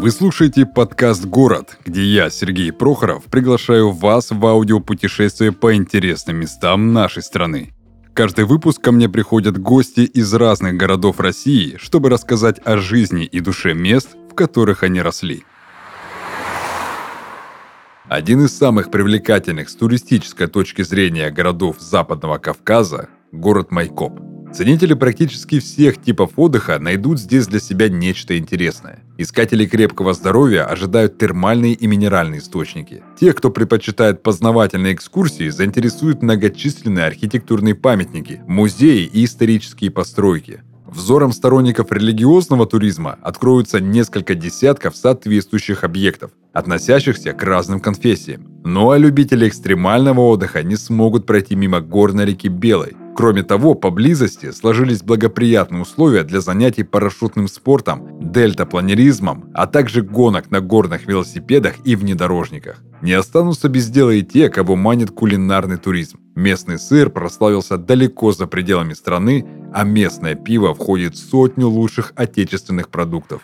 Вы слушаете подкаст «Город», где я, Сергей Прохоров, приглашаю вас в аудиопутешествие по интересным местам нашей страны. Каждый выпуск ко мне приходят гости из разных городов России, чтобы рассказать о жизни и душе мест, в которых они росли. Один из самых привлекательных с туристической точки зрения городов Западного Кавказа – город Майкоп – Ценители практически всех типов отдыха найдут здесь для себя нечто интересное. Искатели крепкого здоровья ожидают термальные и минеральные источники. Те, кто предпочитает познавательные экскурсии, заинтересуют многочисленные архитектурные памятники, музеи и исторические постройки. Взором сторонников религиозного туризма откроются несколько десятков соответствующих объектов, относящихся к разным конфессиям. Ну а любители экстремального отдыха не смогут пройти мимо гор на реке Белой, Кроме того, поблизости сложились благоприятные условия для занятий парашютным спортом, дельтапланеризмом, а также гонок на горных велосипедах и внедорожниках. Не останутся без дела и те, кого манит кулинарный туризм. Местный сыр прославился далеко за пределами страны, а местное пиво входит в сотню лучших отечественных продуктов.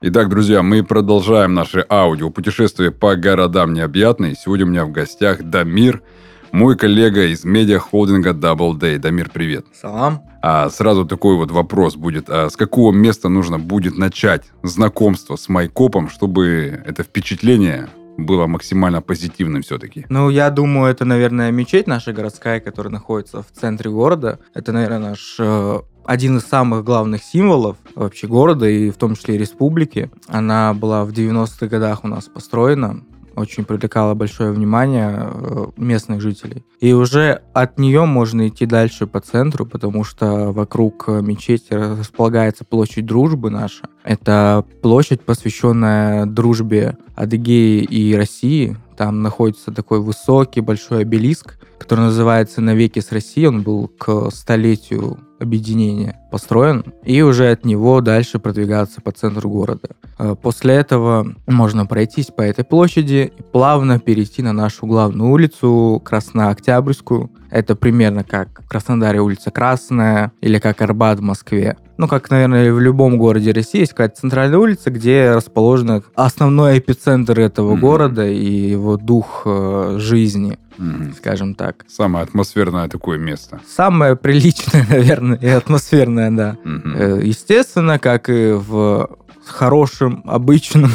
Итак, друзья, мы продолжаем наше аудио путешествие по городам необъятной. Сегодня у меня в гостях Дамир – мой коллега из медиа-холдинга Double Day. Дамир, привет. Салам. А сразу такой вот вопрос будет. А с какого места нужно будет начать знакомство с Майкопом, чтобы это впечатление было максимально позитивным все-таки? Ну, я думаю, это, наверное, мечеть наша городская, которая находится в центре города. Это, наверное, наш э, один из самых главных символов вообще города и в том числе и республики. Она была в 90-х годах у нас построена очень привлекала большое внимание э, местных жителей. И уже от нее можно идти дальше по центру, потому что вокруг мечети располагается площадь дружбы наша. Это площадь, посвященная дружбе Адыгеи и России. Там находится такой высокий большой обелиск, который называется «Навеки с Россией». Он был к столетию объединения построен, и уже от него дальше продвигаться по центру города. Э, после этого можно пройтись по этой площади и плавно перейти на нашу главную улицу, Краснооктябрьскую. Это примерно как в Краснодаре улица Красная или как Арбат в Москве. Ну, как, наверное, в любом городе России есть какая-то центральная улица, где расположен основной эпицентр этого mm-hmm. города и его дух э, жизни mm-hmm. скажем так. Самое атмосферное такое место. Самое приличное, наверное, и атмосферное, да. Mm-hmm. Естественно, как и в хорошем, обычном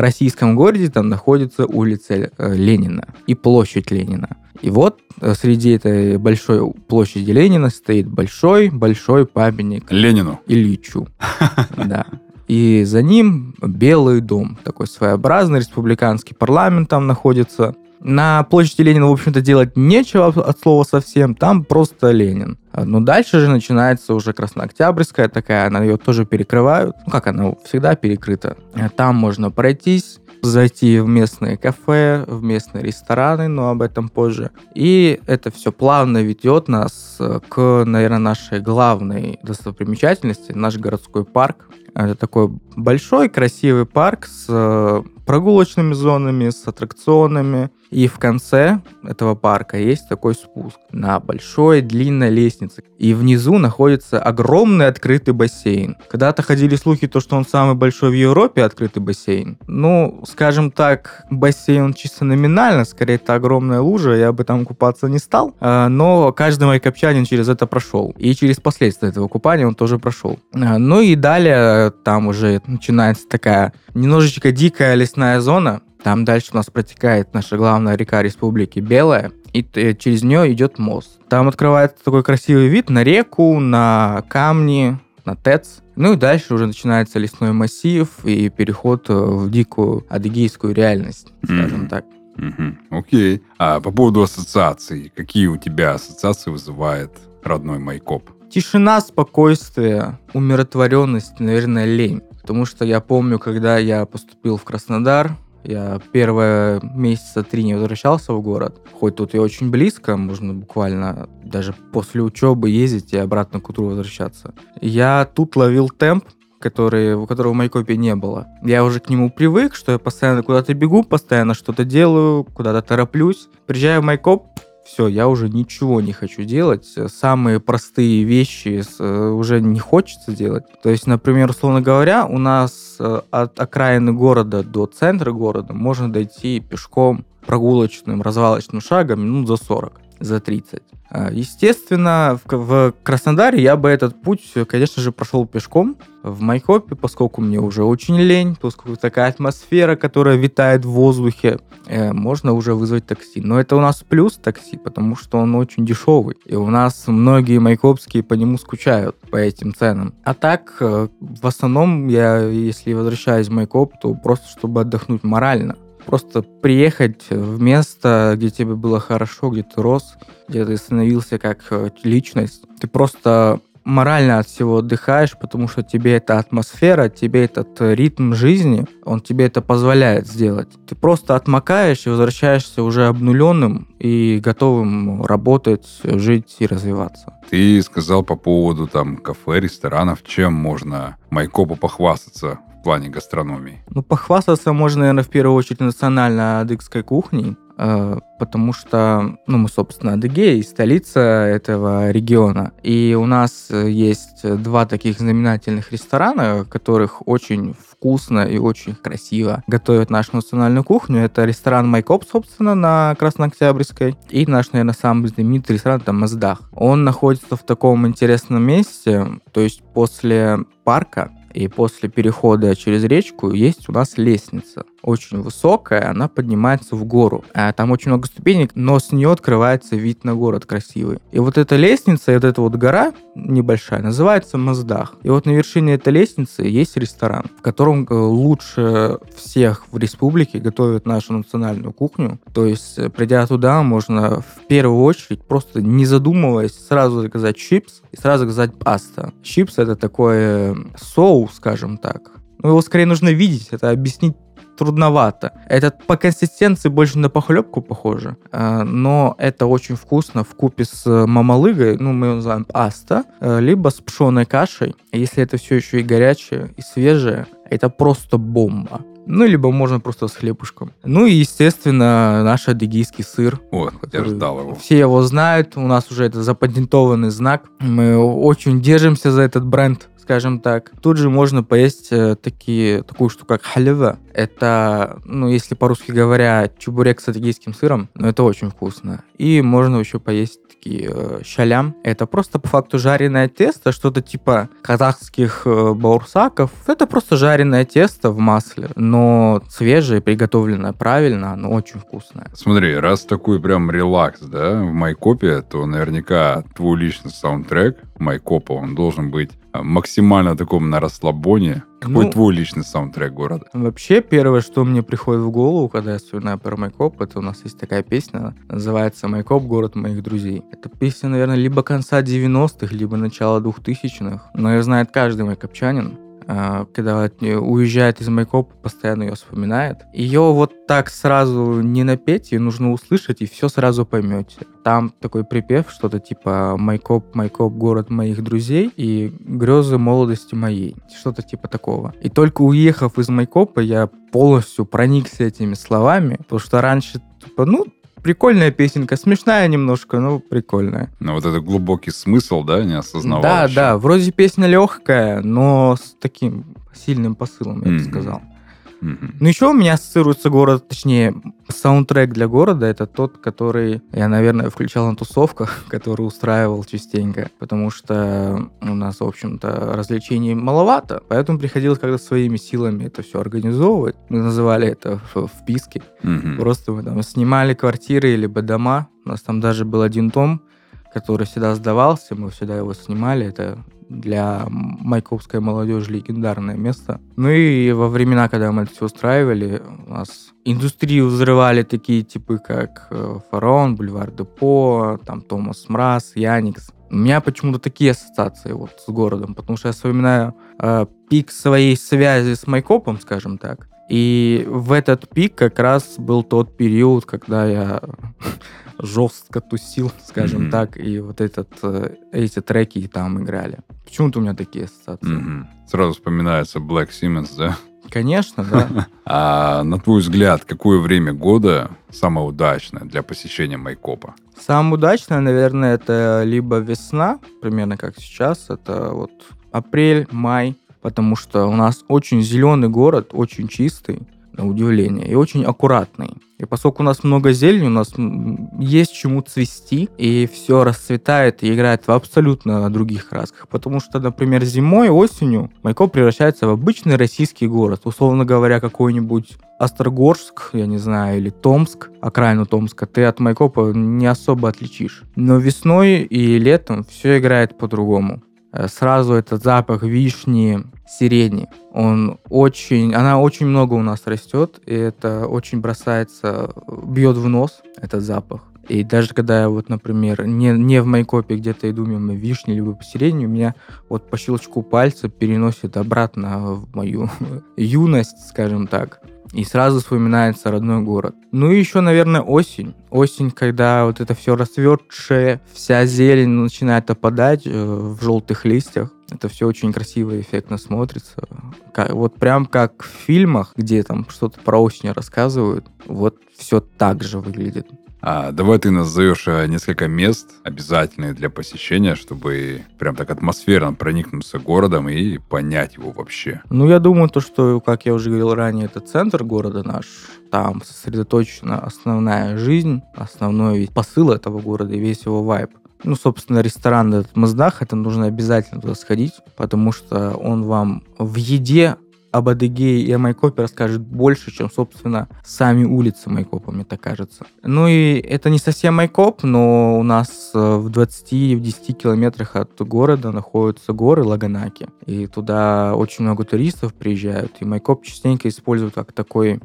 российском городе, там находится улица э, Ленина и площадь Ленина. И вот среди этой большой площади Ленина стоит большой-большой памятник Ленину. Ильичу. Да. И за ним Белый дом, такой своеобразный республиканский парламент там находится. На площади Ленина, в общем-то, делать нечего от слова совсем, там просто Ленин. Но дальше же начинается уже Краснооктябрьская такая, она ее тоже перекрывают. Ну, как она всегда перекрыта. Там можно пройтись, зайти в местные кафе, в местные рестораны, но об этом позже. И это все плавно ведет нас к, наверное, нашей главной достопримечательности, наш городской парк. Это такой большой, красивый парк с э, прогулочными зонами, с аттракционами. И в конце этого парка есть такой спуск на большой длинной лестнице. И внизу находится огромный открытый бассейн. Когда-то ходили слухи, то, что он самый большой в Европе открытый бассейн. Ну, скажем так, бассейн чисто номинально, скорее это огромная лужа, я бы там купаться не стал. А, но каждый майкопчанин через это прошел. И через последствия этого купания он тоже прошел. А, ну и далее там уже начинается такая немножечко дикая лесная зона, там дальше у нас протекает наша главная река республики Белая, и через нее идет мост. Там открывается такой красивый вид на реку, на камни, на ТЭЦ. Ну и дальше уже начинается лесной массив и переход э, в дикую адыгейскую реальность, скажем mm-hmm. так. Mm-hmm. Окей. А по поводу ассоциаций, какие у тебя ассоциации вызывает родной Майкоп? Тишина, спокойствие, умиротворенность, наверное, лень. Потому что я помню, когда я поступил в Краснодар, я первые месяца три не возвращался в город. Хоть тут и очень близко, можно буквально даже после учебы ездить и обратно к утру возвращаться. Я тут ловил темп, который, которого в Майкопе не было. Я уже к нему привык, что я постоянно куда-то бегу, постоянно что-то делаю, куда-то тороплюсь. Приезжаю в Майкоп, все, я уже ничего не хочу делать. Самые простые вещи э, уже не хочется делать. То есть, например, условно говоря, у нас э, от окраины города до центра города можно дойти пешком прогулочным, развалочным шагом минут за 40 за 30. А, естественно, в Краснодаре я бы этот путь, конечно же, прошел пешком. В Майкопе, поскольку мне уже очень лень, поскольку такая атмосфера, которая витает в воздухе, э, можно уже вызвать такси. Но это у нас плюс такси, потому что он очень дешевый. И у нас многие майкопские по нему скучают, по этим ценам. А так, э, в основном, я, если возвращаюсь в Майкоп, то просто чтобы отдохнуть морально. Просто приехать в место, где тебе было хорошо, где ты рос, где ты становился как э, личность. Ты просто морально от всего отдыхаешь, потому что тебе эта атмосфера, тебе этот ритм жизни, он тебе это позволяет сделать. Ты просто отмокаешь и возвращаешься уже обнуленным и готовым работать, жить и развиваться. Ты сказал по поводу там кафе, ресторанов, чем можно Майкопу похвастаться плане гастрономии? Ну, похвастаться можно, наверное, в первую очередь национальной адыгской кухней, э, потому что, ну, мы, собственно, Адыгея, столица этого региона. И у нас есть два таких знаменательных ресторана, которых очень вкусно и очень красиво готовят нашу национальную кухню. Это ресторан Майкоп, собственно, на Краснооктябрьской. И наш, наверное, самый знаменитый ресторан, это Маздах. Он находится в таком интересном месте, то есть после парка, и после перехода через речку есть у нас лестница. Очень высокая, она поднимается в гору. А там очень много ступенек, но с нее открывается вид на город красивый. И вот эта лестница, вот эта вот гора небольшая, называется Маздах. И вот на вершине этой лестницы есть ресторан, в котором э, лучше всех в республике готовят нашу национальную кухню. То есть, э, придя туда, можно в первую очередь, просто не задумываясь, сразу заказать чипс и сразу заказать паста. Чипс это такой э, соус, скажем так. Ну, его скорее нужно видеть, это объяснить трудновато. Это по консистенции больше на похлебку похоже, э, но это очень вкусно в купе с мамалыгой, ну, мы ее называем паста, э, либо с пшеной кашей. Если это все еще и горячее, и свежее, это просто бомба. Ну, либо можно просто с хлебушком. Ну и, естественно, наш адыгейский сыр. Вот, я ждал его. Все его знают, у нас уже это запатентованный знак. Мы очень держимся за этот бренд скажем так. Тут же можно поесть э, такие, такую штуку, как халева. Это, ну, если по-русски говоря, чебурек с адыгейским сыром, но это очень вкусно. И можно еще поесть такие э, шалям. Это просто по факту жареное тесто, что-то типа казахских э, баурсаков. Это просто жареное тесто в масле, но свежее, приготовленное правильно, оно очень вкусное. Смотри, раз такой прям релакс, да, в Майкопе, то наверняка твой личный саундтрек Майкопа, он должен быть максимально таком на расслабоне. Какой ну, твой личный саундтрек города? Вообще, первое, что мне приходит в голову, когда я вспоминаю про Майкоп, это у нас есть такая песня, называется «Майкоп. Город моих друзей». Это песня, наверное, либо конца 90-х, либо начала 2000-х. Но ее знает каждый майкопчанин. А, когда уезжает из Майкопа, постоянно ее вспоминает. Ее вот так сразу не напеть, ее нужно услышать, и все сразу поймете. Там такой припев, что-то типа «Майкоп, Майкоп, город моих друзей» и «Грезы молодости моей». Что-то типа такого. И только уехав из Майкопа, я полностью проникся этими словами, потому что раньше, типа, ну, прикольная песенка, смешная немножко, но прикольная. Но вот это глубокий смысл, да, не осознавал Да, еще. да, вроде песня легкая, но с таким сильным посылом, я mm-hmm. бы сказал. Mm-hmm. Ну, еще у меня ассоциируется город, точнее, саундтрек для города, это тот, который я, наверное, включал на тусовках, который устраивал частенько, потому что у нас, в общем-то, развлечений маловато, поэтому приходилось как-то своими силами это все организовывать. Мы называли это вписки. Mm-hmm. Просто мы там снимали квартиры либо дома, у нас там даже был один дом, который всегда сдавался, мы всегда его снимали, это для майкопской молодежи легендарное место. Ну и во времена, когда мы это все устраивали, у нас индустрию взрывали такие типы, как э, Фараон, Бульвар Депо, там Томас Мраз, Яникс. У меня почему-то такие ассоциации вот с городом, потому что я вспоминаю э, пик своей связи с Майкопом, скажем так. И в этот пик как раз был тот период, когда я жестко тусил, скажем mm-hmm. так, и вот этот, э, эти треки там играли. Почему-то у меня такие ассоциации. Mm-hmm. Сразу вспоминается Black Simmons, да? Конечно, да. А на твой взгляд, какое время года самое удачное для посещения Майкопа? Самое удачное, наверное, это либо весна, примерно как сейчас, это вот апрель, май, потому что у нас очень зеленый город, очень чистый, на удивление, и очень аккуратный. И поскольку у нас много зелени, у нас есть чему цвести, и все расцветает и играет в абсолютно других красках. Потому что, например, зимой, осенью Майкоп превращается в обычный российский город. Условно говоря, какой-нибудь Острогорск, я не знаю, или Томск, окраину Томска, ты от Майкопа не особо отличишь. Но весной и летом все играет по-другому. Э, сразу этот запах вишни, сирени. Он очень, она очень много у нас растет, и это очень бросается, бьет в нос этот запах. И даже когда я вот, например, не, не в Майкопе где-то иду мимо вишни либо по сирени, у меня вот по щелчку пальца переносит обратно в мою юность, скажем так и сразу вспоминается родной город. Ну и еще, наверное, осень. Осень, когда вот это все расцветшее, вся зелень начинает опадать э, в желтых листьях. Это все очень красиво и эффектно смотрится. Как, вот прям как в фильмах, где там что-то про осень рассказывают, вот все так же выглядит. А, давай ты назовешь э, несколько мест, обязательные для посещения, чтобы прям так атмосферно проникнуться городом и понять его вообще. Ну, я думаю, то, что, как я уже говорил ранее, это центр города наш. Там сосредоточена основная жизнь, основной ведь посыл этого города и весь его вайб. Ну, собственно, ресторан этот Маздах, это нужно обязательно туда сходить, потому что он вам в еде об Адыгее и о Майкопе расскажет больше, чем, собственно, сами улицы Майкопа, мне так кажется. Ну и это не совсем Майкоп, но у нас э, в 20-10 километрах от города находятся горы Лаганаки. И туда очень много туристов приезжают. И Майкоп частенько используют как такой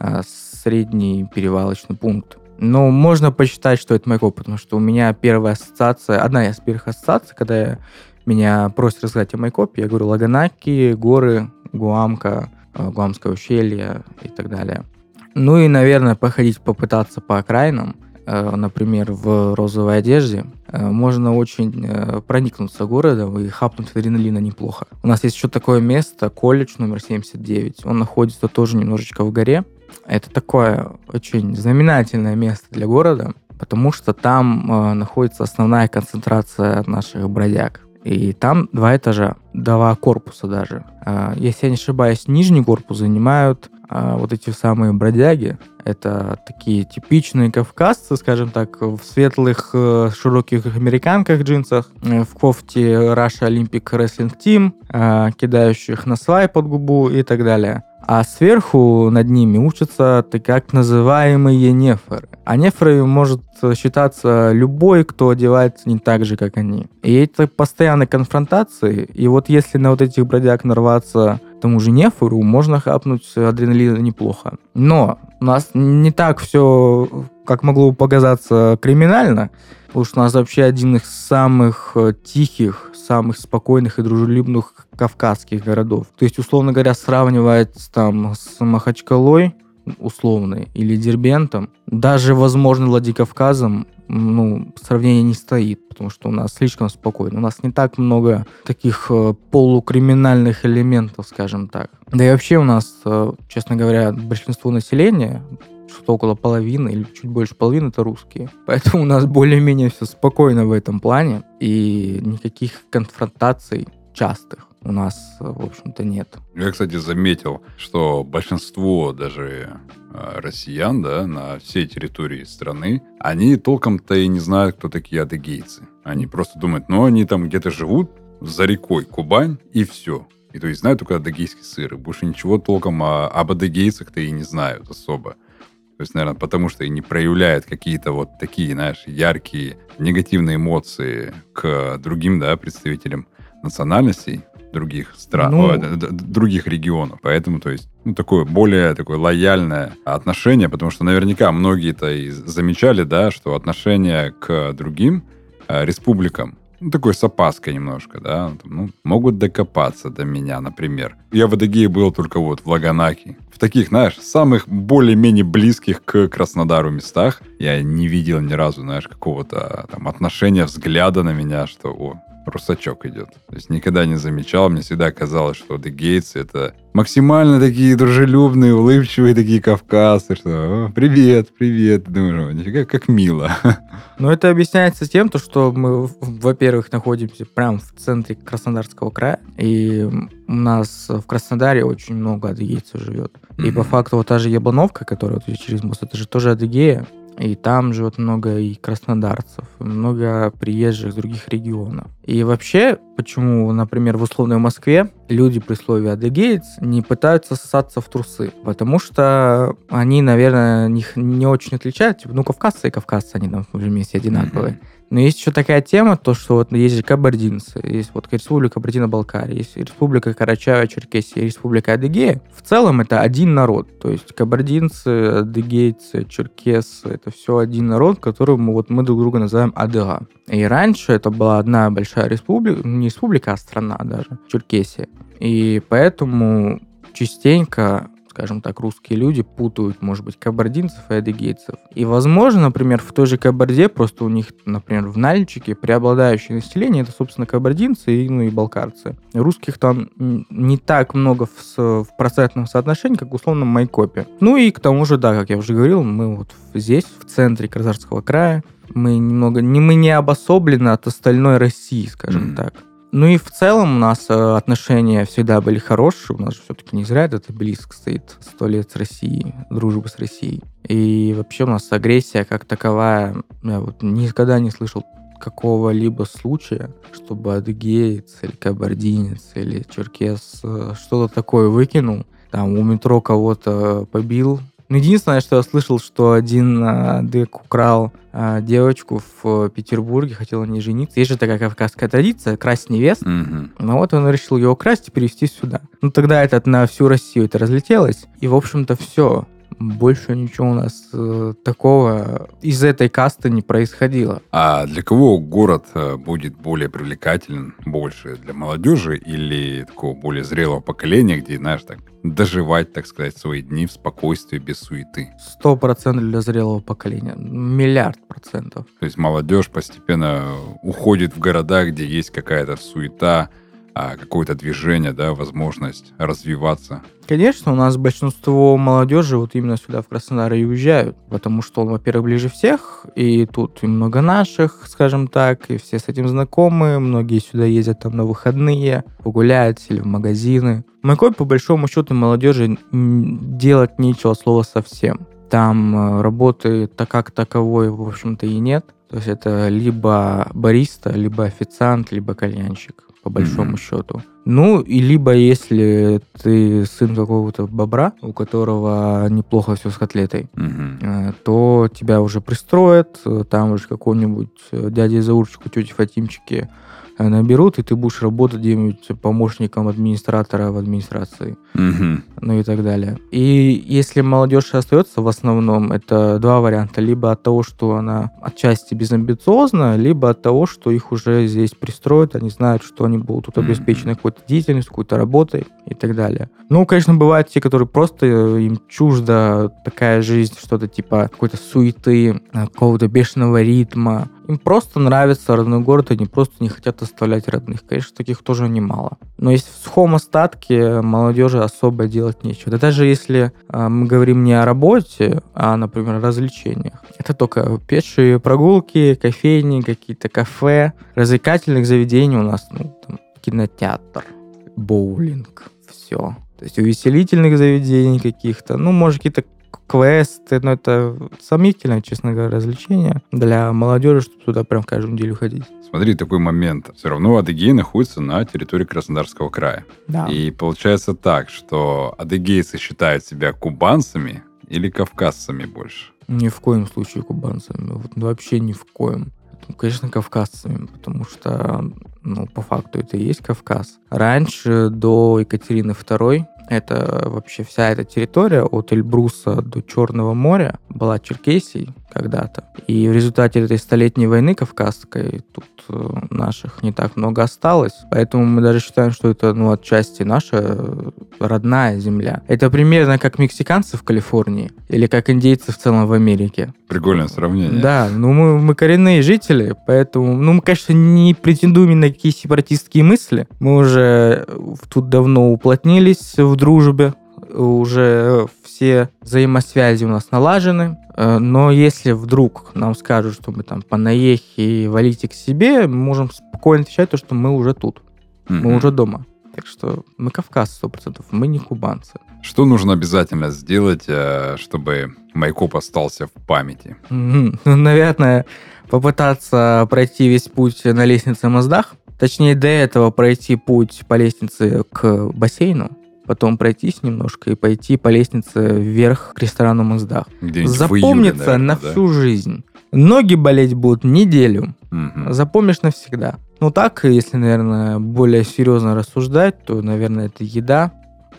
а, средний перевалочный пункт. Но можно посчитать, что это Майкоп, потому что у меня первая ассоциация, одна из первых ассоциаций, когда я меня просят рассказать о Майкопе, я говорю Лаганаки, горы, Гуамка, э, Гуамское ущелье и так далее. Ну и, наверное, походить, попытаться по окраинам, э, например, в розовой одежде, э, можно очень проникнуться городом и хапнуть адреналина неплохо. У нас есть еще такое место, колледж номер 79. Он находится тоже немножечко в горе. Это такое очень знаменательное место для города, потому что там находится основная концентрация наших бродяг. И там два этажа, два корпуса даже. А, если я не ошибаюсь, нижний корпус занимают а, вот эти самые бродяги. Это такие типичные кавказцы, скажем так, в светлых э, широких американках джинсах, э, в кофте Russia Olympic Wrestling Team, а, кидающих на свай под губу и так далее а сверху над ними учатся так называемые неферы. А нефрой может считаться любой, кто одевается не так же, как они. И это постоянные конфронтации, и вот если на вот этих бродяг нарваться тому же нефору, можно хапнуть адреналина неплохо. Но у нас не так все, как могло бы показаться, криминально, потому что у нас вообще один из самых э, тихих, самых спокойных и дружелюбных кавказских городов. То есть, условно говоря, сравнивать там с Махачкалой, условно, или Дербентом, даже, возможно, Владикавказом, ну, сравнение не стоит, потому что у нас слишком спокойно. У нас не так много таких э, полукриминальных элементов, скажем так. Да и вообще у нас, э, честно говоря, большинство населения, что около половины или чуть больше половины это русские. Поэтому у нас более-менее все спокойно в этом плане и никаких конфронтаций частых у нас, в общем-то, нет. Я, кстати, заметил, что большинство даже э, россиян, да, на всей территории страны, они толком-то и не знают, кто такие адыгейцы. Они просто думают, ну, они там где-то живут за рекой Кубань, и все. И то есть знают только адыгейский сыр. И больше ничего толком о, об адыгейцах-то и не знают особо. То есть, наверное, потому что и не проявляют какие-то вот такие, знаешь, яркие негативные эмоции к другим, да, представителям национальностей, других стран, ну... о, других регионов. Поэтому, то есть, ну, такое более такое лояльное отношение, потому что наверняка многие-то и замечали, да, что отношение к другим э, республикам ну, такой с опаской немножко, да, ну, могут докопаться до меня, например. Я в Адыгее был только вот в Лаганаке. В таких, знаешь, самых более-менее близких к Краснодару местах я не видел ни разу, знаешь, какого-то там отношения, взгляда на меня, что, о, русачок идет. То есть никогда не замечал, мне всегда казалось, что адыгейцы это максимально такие дружелюбные, улыбчивые такие кавказцы, что привет, привет, думаю, нифига, как мило. Но это объясняется тем, то, что мы, во-первых, находимся прямо в центре Краснодарского края, и у нас в Краснодаре очень много адыгейцев живет. Mm-hmm. И по факту вот та же Яблоновка, которая вот через мост, это же тоже Адыгея, и там живет много и краснодарцев, много приезжих с других регионов. И вообще, почему, например, в условной Москве люди при слове «адыгеец» не пытаются сосаться в трусы? Потому что они, наверное, них не очень отличают. Типа, ну, кавказцы и кавказцы, они там вместе одинаковые. Mm-hmm. Но есть еще такая тема, то, что вот есть кабардинцы, есть вот Республика Кабардино-Балкария, есть Республика Карачаево-Черкесия, Республика Адыгея. В целом это один народ, то есть кабардинцы, адыгейцы, черкесы, это все один народ, который мы, вот, мы друг друга называем Адыга. И раньше это была одна большая республика, не республика, а страна даже, Черкесия. И поэтому частенько скажем так, русские люди путают, может быть, кабардинцев и адыгейцев. И, возможно, например, в той же Кабарде просто у них, например, в Нальчике преобладающее население это, собственно, кабардинцы и, ну, и балкарцы. Русских там не так много в, в процентном соотношении, как в условном Майкопе. Ну и к тому же, да, как я уже говорил, мы вот здесь, в центре Казахстанского края, мы немного, не, мы не обособлены от остальной России, скажем mm. так. Ну и в целом у нас э, отношения всегда были хорошие. У нас же все-таки не зря это близко стоит сто лет с Россией, дружба с Россией. И вообще у нас агрессия как таковая, я вот никогда не слышал какого-либо случая, чтобы адыгеец или кабардинец или черкес э, что-то такое выкинул, там у метро кого-то побил, ну, единственное, что я слышал, что один э, дык украл э, девочку в Петербурге, хотел на ней жениться. Есть же такая кавказская традиция, красть невест. Mm-hmm. Ну вот он решил ее украсть и перевести сюда. Ну тогда это на всю Россию это разлетелось. И, в общем-то, все больше ничего у нас э, такого из этой касты не происходило. А для кого город э, будет более привлекателен больше? Для молодежи или такого более зрелого поколения, где, знаешь, так доживать, так сказать, свои дни в спокойствии, без суеты? Сто процентов для зрелого поколения. Миллиард процентов. То есть молодежь постепенно уходит в города, где есть какая-то суета, а какое-то движение, да, возможность развиваться. Конечно, у нас большинство молодежи вот именно сюда, в Краснодар, и уезжают, потому что он, во-первых, ближе всех, и тут и много наших, скажем так, и все с этим знакомы, многие сюда ездят там на выходные, погулять или в магазины. В по большому счету, молодежи делать нечего слова совсем. Там э, работы так как таковой, в общем-то, и нет. То есть это либо бариста, либо официант, либо кальянщик по большому mm-hmm. счету. Ну, и либо если ты сын какого-то бобра, у которого неплохо все с котлетой, mm-hmm. то тебя уже пристроят, э, там уже какой-нибудь э, дядя Заурчик, тети Фатимчики наберут, и ты будешь работать где-нибудь помощником администратора в администрации. Угу. Ну и так далее. И если молодежь остается в основном, это два варианта. Либо от того, что она отчасти безамбициозна, либо от того, что их уже здесь пристроят, они знают, что они будут тут обеспечены какой-то деятельностью, какой-то работой и так далее. Ну, конечно, бывают те, которые просто э, им чужда такая жизнь, что-то типа какой-то суеты, э, какого-то бешеного ритма, им просто нравится родной город, они просто не хотят оставлять родных. Конечно, таких тоже немало. Но есть в сухом остатке молодежи особо делать нечего. Да даже если э, мы говорим не о работе, а, например, о развлечениях. Это только пешие прогулки, кофейни, какие-то кафе, развлекательных заведений у нас, ну, там, кинотеатр, боулинг, все. То есть увеселительных заведений каких-то, ну, может, какие-то квесты, но это сомнительное, честно говоря, развлечение для молодежи, чтобы туда прям каждую неделю ходить. Смотри, такой момент. Все равно Адыгея находится на территории Краснодарского края. Да. И получается так, что адыгейцы считают себя кубанцами или кавказцами больше? Ни в коем случае кубанцами. Вот, вообще ни в коем. Конечно, кавказцами, потому что, ну, по факту это и есть Кавказ. Раньше, до Екатерины II, Это вообще вся эта территория от Эльбруса до Черного моря была Черкесией когда-то. И в результате этой столетней войны Кавказской тут э, наших не так много осталось. Поэтому мы даже считаем, что это ну, отчасти наша родная земля. Это примерно как мексиканцы в Калифорнии или как индейцы в целом в Америке. Прикольное сравнение. Да, ну мы, мы коренные жители, поэтому, ну мы, конечно, не претендуем ни на какие сепаратистские мысли. Мы уже тут давно уплотнились в дружбе, уже все взаимосвязи у нас налажены, э, но если вдруг нам скажут, что мы там по наехе и валите к себе, мы можем спокойно отвечать то, что мы уже тут, mm-hmm. мы уже дома. Так что мы Кавказ 100%, мы не кубанцы. Что нужно обязательно сделать, э, чтобы Майкоп остался в памяти? Mm-hmm. Ну, наверное, попытаться пройти весь путь на лестнице Моздах. Точнее, до этого пройти путь по лестнице к бассейну потом пройтись немножко и пойти по лестнице вверх к ресторану Моздах. Запомнится июле, наверное, на да? всю жизнь. Ноги болеть будут неделю. Угу. Запомнишь навсегда. Ну так, если, наверное, более серьезно рассуждать, то, наверное, это еда.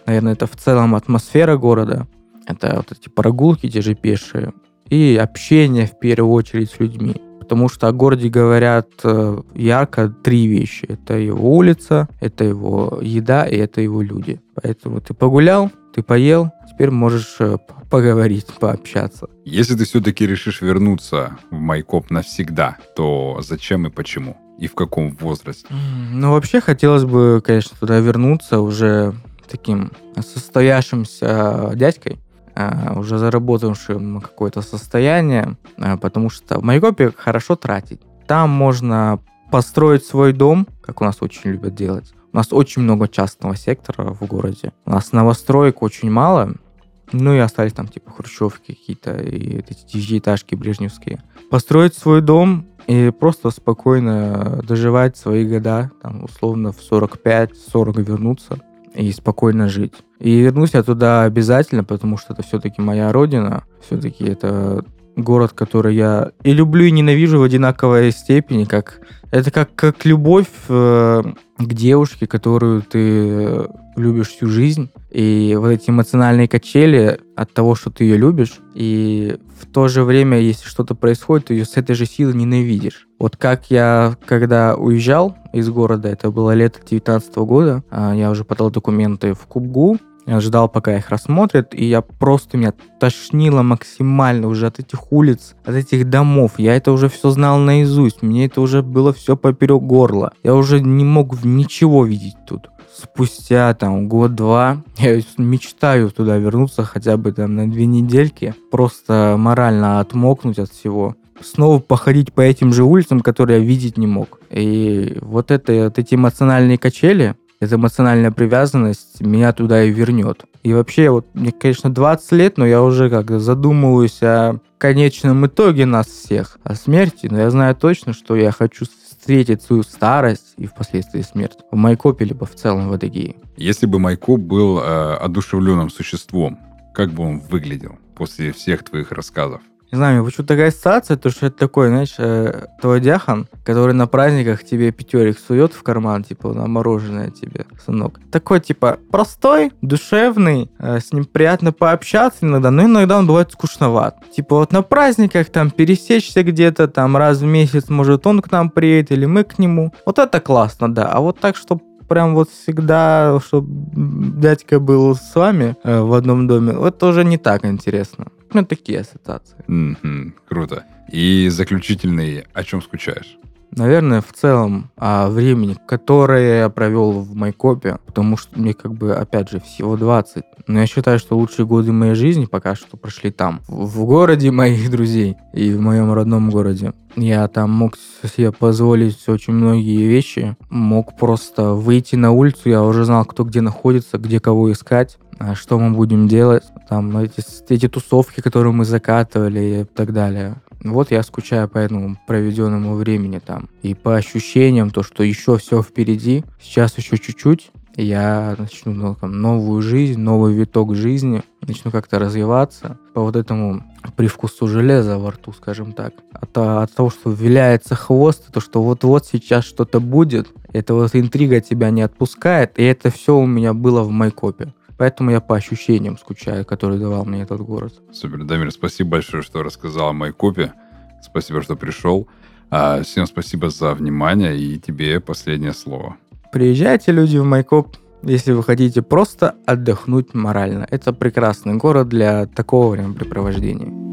Наверное, это в целом атмосфера города. Это вот эти прогулки, те же пешие. И общение, в первую очередь, с людьми. Потому что о городе говорят э, ярко три вещи. Это его улица, это его еда и это его люди. Поэтому ты погулял, ты поел, теперь можешь э, поговорить, пообщаться. Если ты все-таки решишь вернуться в Майкоп навсегда, то зачем и почему? И в каком возрасте? Ну, вообще хотелось бы, конечно, туда вернуться уже таким состоявшимся дядькой, а, уже заработавшим какое-то состояние, а, потому что в Майкопе хорошо тратить. Там можно построить свой дом, как у нас очень любят делать. У нас очень много частного сектора в городе. У нас новостроек очень мало, ну и остались там типа хрущевки какие-то и эти девятиэтажки брежневские. Построить свой дом и просто спокойно доживать свои года, там, условно в 45-40 вернуться и спокойно жить. И вернусь я туда обязательно, потому что это все-таки моя родина, все-таки это город, который я и люблю, и ненавижу в одинаковой степени, как это как, как любовь э, к девушке, которую ты любишь всю жизнь, и вот эти эмоциональные качели от того, что ты ее любишь, и в то же время, если что-то происходит, ты ее с этой же силой ненавидишь. Вот как я, когда уезжал из города, это было лето 19 года, а, я уже подал документы в Кубгу, ждал, пока их рассмотрят, и я просто меня тошнило максимально уже от этих улиц, от этих домов. Я это уже все знал наизусть, мне это уже было все поперек горла. Я уже не мог ничего видеть тут. Спустя там год-два я мечтаю туда вернуться хотя бы там на две недельки, просто морально отмокнуть от всего снова походить по этим же улицам, которые я видеть не мог. И вот это, вот эти эмоциональные качели, эта эмоциональная привязанность меня туда и вернет. И вообще, вот мне, конечно, 20 лет, но я уже как задумываюсь о конечном итоге нас всех, о смерти, но я знаю точно, что я хочу встретить свою старость и впоследствии смерть в Майкопе, либо в целом в Адыгее. Если бы Майкоп был э, одушевленным существом, как бы он выглядел после всех твоих рассказов? Не знаю, почему такая ситуация, то что это такой, знаешь, э, твой дяхан, который на праздниках тебе пятерик сует в карман, типа, на мороженое тебе, сынок. Такой, типа, простой, душевный, э, с ним приятно пообщаться иногда, но иногда он бывает скучноват. Типа, вот на праздниках там пересечься где-то, там раз в месяц, может, он к нам приедет или мы к нему. Вот это классно, да. А вот так, чтобы прям вот всегда, чтобы дядька был с вами э, в одном доме, вот тоже не так интересно. Ну, такие ассоциации. Mm-hmm, круто. И заключительный, о чем скучаешь? Наверное, в целом о времени, которое я провел в Майкопе, потому что мне как бы, опять же, всего 20. Но я считаю, что лучшие годы моей жизни пока что прошли там, в городе моих друзей и в моем родном городе. Я там мог себе позволить очень многие вещи, мог просто выйти на улицу, я уже знал, кто где находится, где кого искать, а что мы будем делать, там эти, эти тусовки, которые мы закатывали и так далее. Вот я скучаю по этому проведенному времени там. И по ощущениям, то, что еще все впереди, сейчас еще чуть-чуть, я начну ну, там, новую жизнь, новый виток жизни, начну как-то развиваться по вот этому привкусу железа во рту, скажем так. От, от того, что виляется хвост, то, что вот-вот сейчас что-то будет, эта вот интрига тебя не отпускает, и это все у меня было в Майкопе. Поэтому я по ощущениям скучаю, которые давал мне этот город. Супер, Дамир, спасибо большое, что рассказал о Майкопе. Спасибо, что пришел. А, всем спасибо за внимание и тебе последнее слово. Приезжайте, люди, в Майкоп, если вы хотите просто отдохнуть морально. Это прекрасный город для такого времяпрепровождения.